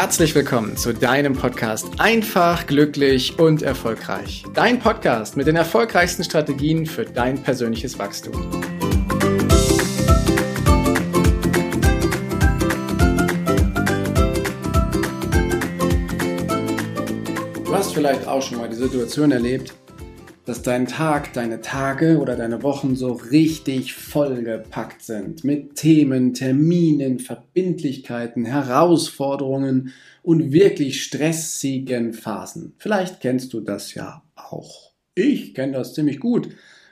herzlich willkommen zu deinem Podcast Einfach, glücklich und erfolgreich. Dein Podcast mit den erfolgreichsten Strategien für dein persönliches Wachstum. Du hast vielleicht auch schon mal die Situation erlebt, dass dein Tag, deine Tage oder deine Wochen so richtig vollgepackt sind mit Themen, Terminen, Verbindlichkeiten, Herausforderungen und wirklich stressigen Phasen. Vielleicht kennst du das ja auch. Ich kenne das ziemlich gut,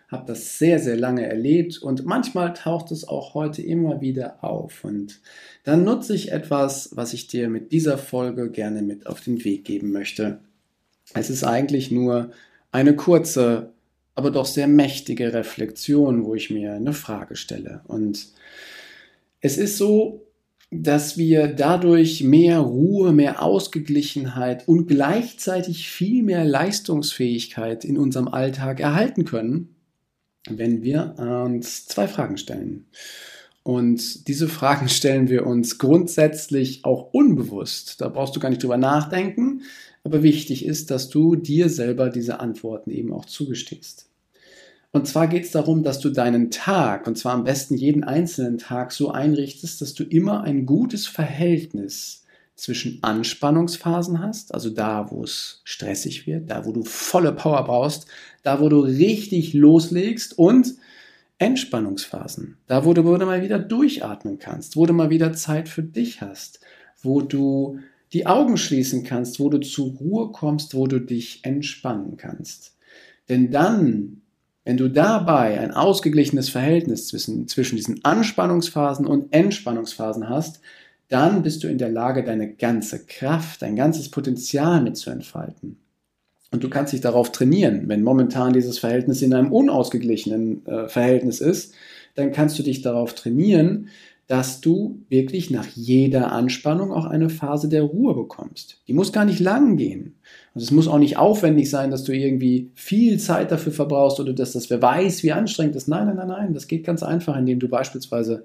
habe das sehr, sehr lange erlebt und manchmal taucht es auch heute immer wieder auf. Und dann nutze ich etwas, was ich dir mit dieser Folge gerne mit auf den Weg geben möchte. Es ist eigentlich nur eine kurze, aber doch sehr mächtige Reflexion, wo ich mir eine Frage stelle. Und es ist so, dass wir dadurch mehr Ruhe, mehr Ausgeglichenheit und gleichzeitig viel mehr Leistungsfähigkeit in unserem Alltag erhalten können, wenn wir uns zwei Fragen stellen. Und diese Fragen stellen wir uns grundsätzlich auch unbewusst. Da brauchst du gar nicht drüber nachdenken. Aber wichtig ist, dass du dir selber diese Antworten eben auch zugestehst. Und zwar geht es darum, dass du deinen Tag, und zwar am besten jeden einzelnen Tag, so einrichtest, dass du immer ein gutes Verhältnis zwischen Anspannungsphasen hast, also da, wo es stressig wird, da, wo du volle Power brauchst, da, wo du richtig loslegst und Entspannungsphasen, da, wo du mal wieder durchatmen kannst, wo du mal wieder Zeit für dich hast, wo du die Augen schließen kannst, wo du zur Ruhe kommst, wo du dich entspannen kannst. Denn dann, wenn du dabei ein ausgeglichenes Verhältnis zwischen, zwischen diesen Anspannungsphasen und Entspannungsphasen hast, dann bist du in der Lage, deine ganze Kraft, dein ganzes Potenzial mitzuentfalten. Und du kannst dich darauf trainieren. Wenn momentan dieses Verhältnis in einem unausgeglichenen äh, Verhältnis ist, dann kannst du dich darauf trainieren, dass du wirklich nach jeder Anspannung auch eine Phase der Ruhe bekommst. Die muss gar nicht lang gehen. Also es muss auch nicht aufwendig sein, dass du irgendwie viel Zeit dafür verbrauchst oder dass das wer weiß, wie anstrengend ist. Nein, nein, nein, nein. Das geht ganz einfach, indem du beispielsweise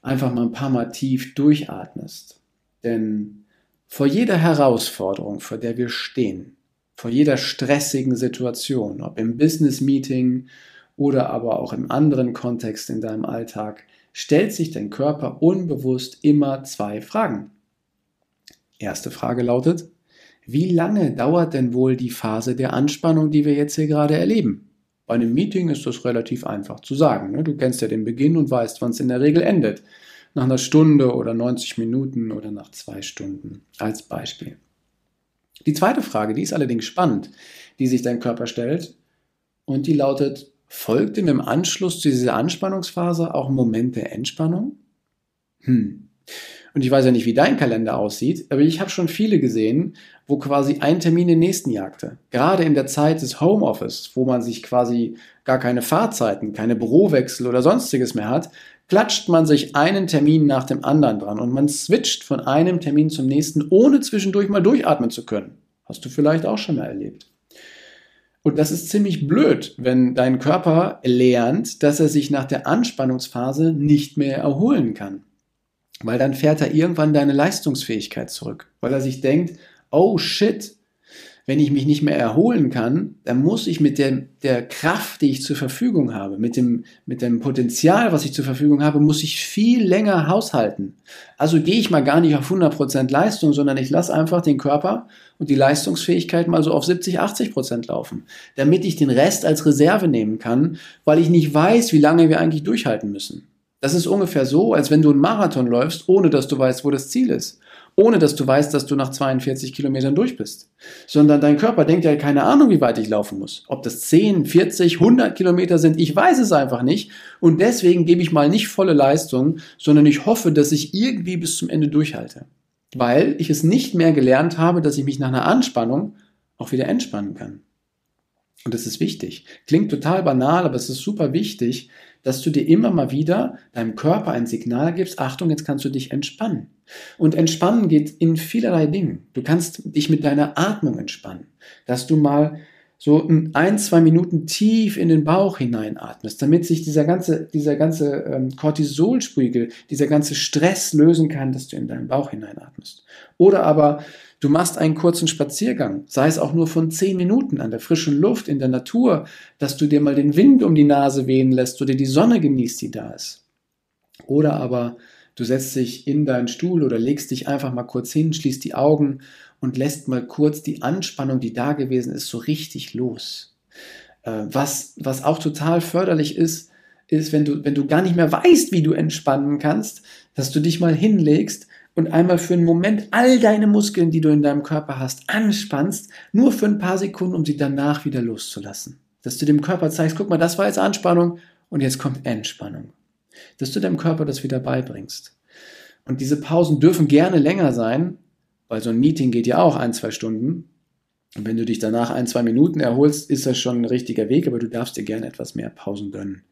einfach mal ein paar Mal tief durchatmest. Denn vor jeder Herausforderung, vor der wir stehen, vor jeder stressigen Situation, ob im Business-Meeting oder aber auch im anderen Kontext in deinem Alltag, stellt sich dein Körper unbewusst immer zwei Fragen. Erste Frage lautet, wie lange dauert denn wohl die Phase der Anspannung, die wir jetzt hier gerade erleben? Bei einem Meeting ist das relativ einfach zu sagen. Ne? Du kennst ja den Beginn und weißt, wann es in der Regel endet. Nach einer Stunde oder 90 Minuten oder nach zwei Stunden als Beispiel. Die zweite Frage, die ist allerdings spannend, die sich dein Körper stellt und die lautet, folgt ihm im Anschluss zu dieser Anspannungsphase auch ein Moment der Entspannung? Hm. Und ich weiß ja nicht, wie dein Kalender aussieht, aber ich habe schon viele gesehen, wo quasi ein Termin den nächsten jagte. Gerade in der Zeit des Homeoffice, wo man sich quasi gar keine Fahrzeiten, keine Bürowechsel oder sonstiges mehr hat, klatscht man sich einen Termin nach dem anderen dran und man switcht von einem Termin zum nächsten, ohne zwischendurch mal durchatmen zu können. Hast du vielleicht auch schon mal erlebt. Und das ist ziemlich blöd, wenn dein Körper lernt, dass er sich nach der Anspannungsphase nicht mehr erholen kann. Weil dann fährt er irgendwann deine Leistungsfähigkeit zurück. Weil er sich denkt, oh shit, wenn ich mich nicht mehr erholen kann, dann muss ich mit der, der Kraft, die ich zur Verfügung habe, mit dem, mit dem Potenzial, was ich zur Verfügung habe, muss ich viel länger haushalten. Also gehe ich mal gar nicht auf 100% Leistung, sondern ich lasse einfach den Körper und die Leistungsfähigkeit mal so auf 70, 80% laufen, damit ich den Rest als Reserve nehmen kann, weil ich nicht weiß, wie lange wir eigentlich durchhalten müssen. Das ist ungefähr so, als wenn du einen Marathon läufst, ohne dass du weißt, wo das Ziel ist ohne dass du weißt, dass du nach 42 Kilometern durch bist. Sondern dein Körper denkt ja keine Ahnung, wie weit ich laufen muss. Ob das 10, 40, 100 Kilometer sind, ich weiß es einfach nicht. Und deswegen gebe ich mal nicht volle Leistung, sondern ich hoffe, dass ich irgendwie bis zum Ende durchhalte. Weil ich es nicht mehr gelernt habe, dass ich mich nach einer Anspannung auch wieder entspannen kann. Und das ist wichtig. Klingt total banal, aber es ist super wichtig, dass du dir immer mal wieder deinem Körper ein Signal gibst, Achtung, jetzt kannst du dich entspannen. Und entspannen geht in vielerlei Dingen. Du kannst dich mit deiner Atmung entspannen, dass du mal so ein, zwei Minuten tief in den Bauch hineinatmest, damit sich dieser ganze, dieser ganze ähm, Cortisolspiegel, dieser ganze Stress lösen kann, dass du in deinen Bauch hineinatmest. Oder aber du machst einen kurzen Spaziergang, sei es auch nur von zehn Minuten an der frischen Luft in der Natur, dass du dir mal den Wind um die Nase wehen lässt oder die Sonne genießt, die da ist. Oder aber du setzt dich in deinen Stuhl oder legst dich einfach mal kurz hin, schließt die Augen und lässt mal kurz die Anspannung, die da gewesen ist, so richtig los. Äh, was, was auch total förderlich ist, ist, wenn du, wenn du gar nicht mehr weißt, wie du entspannen kannst, dass du dich mal hinlegst und einmal für einen Moment all deine Muskeln, die du in deinem Körper hast, anspannst, nur für ein paar Sekunden, um sie danach wieder loszulassen. Dass du dem Körper zeigst, guck mal, das war jetzt Anspannung und jetzt kommt Entspannung. Dass du deinem Körper das wieder beibringst. Und diese Pausen dürfen gerne länger sein, weil so ein Meeting geht ja auch ein, zwei Stunden. Und wenn du dich danach ein, zwei Minuten erholst, ist das schon ein richtiger Weg, aber du darfst dir gerne etwas mehr Pausen gönnen.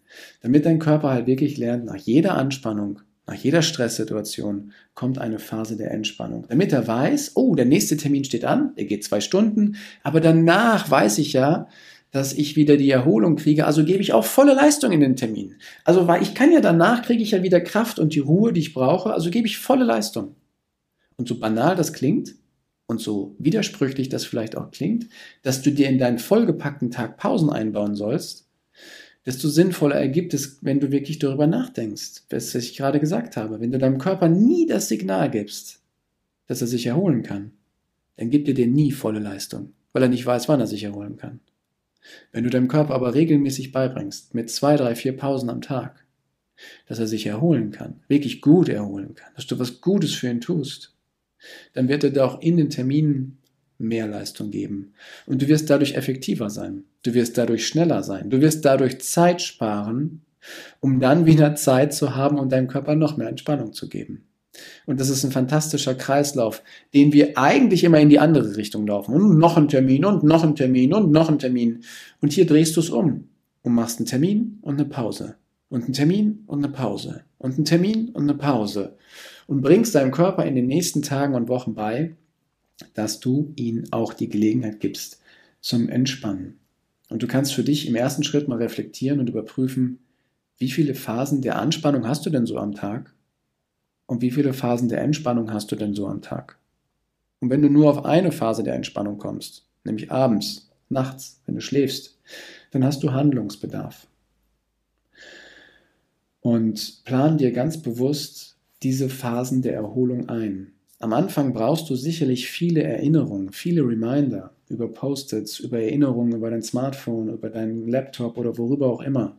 Damit dein Körper halt wirklich lernt, nach jeder Anspannung, nach jeder Stresssituation kommt eine Phase der Entspannung. Damit er weiß, oh, der nächste Termin steht an, der geht zwei Stunden, aber danach weiß ich ja, dass ich wieder die Erholung kriege, also gebe ich auch volle Leistung in den Termin. Also weil ich kann ja danach kriege ich ja wieder Kraft und die Ruhe, die ich brauche, also gebe ich volle Leistung. Und so banal das klingt und so widersprüchlich das vielleicht auch klingt, dass du dir in deinen vollgepackten Tag Pausen einbauen sollst, desto sinnvoller ergibt es, wenn du wirklich darüber nachdenkst, was ich gerade gesagt habe. Wenn du deinem Körper nie das Signal gibst, dass er sich erholen kann, dann gibt er dir nie volle Leistung, weil er nicht weiß, wann er sich erholen kann. Wenn du deinem Körper aber regelmäßig beibringst, mit zwei, drei, vier Pausen am Tag, dass er sich erholen kann, wirklich gut erholen kann, dass du was Gutes für ihn tust, dann wird er dir auch in den Terminen mehr Leistung geben. Und du wirst dadurch effektiver sein. Du wirst dadurch schneller sein. Du wirst dadurch Zeit sparen, um dann wieder Zeit zu haben und deinem Körper noch mehr Entspannung zu geben. Und das ist ein fantastischer Kreislauf, den wir eigentlich immer in die andere Richtung laufen. Und noch ein Termin und noch ein Termin und noch ein Termin. Und hier drehst du es um und machst einen Termin und eine Pause. Und einen Termin und eine Pause. Und einen Termin und eine Pause bringst deinem Körper in den nächsten Tagen und Wochen bei, dass du ihm auch die Gelegenheit gibst zum Entspannen. Und du kannst für dich im ersten Schritt mal reflektieren und überprüfen, wie viele Phasen der Anspannung hast du denn so am Tag? Und wie viele Phasen der Entspannung hast du denn so am Tag? Und wenn du nur auf eine Phase der Entspannung kommst, nämlich abends, nachts, wenn du schläfst, dann hast du Handlungsbedarf. Und plan dir ganz bewusst diese Phasen der Erholung ein. Am Anfang brauchst du sicherlich viele Erinnerungen, viele Reminder über Post-its, über Erinnerungen über dein Smartphone, über deinen Laptop oder worüber auch immer.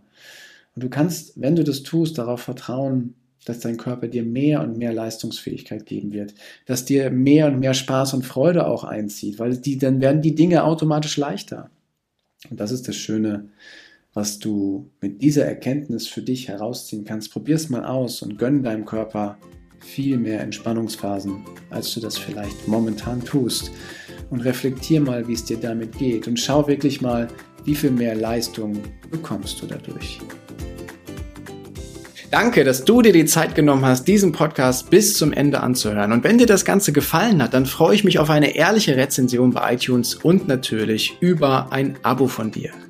Und du kannst, wenn du das tust, darauf vertrauen, dass dein Körper dir mehr und mehr Leistungsfähigkeit geben wird, dass dir mehr und mehr Spaß und Freude auch einzieht, weil die, dann werden die Dinge automatisch leichter. Und das ist das Schöne was du mit dieser Erkenntnis für dich herausziehen kannst. Probier es mal aus und gönn deinem Körper viel mehr Entspannungsphasen, als du das vielleicht momentan tust. Und reflektier mal, wie es dir damit geht und schau wirklich mal, wie viel mehr Leistung bekommst du dadurch. Danke, dass du dir die Zeit genommen hast, diesen Podcast bis zum Ende anzuhören. Und wenn dir das Ganze gefallen hat, dann freue ich mich auf eine ehrliche Rezension bei iTunes und natürlich über ein Abo von dir.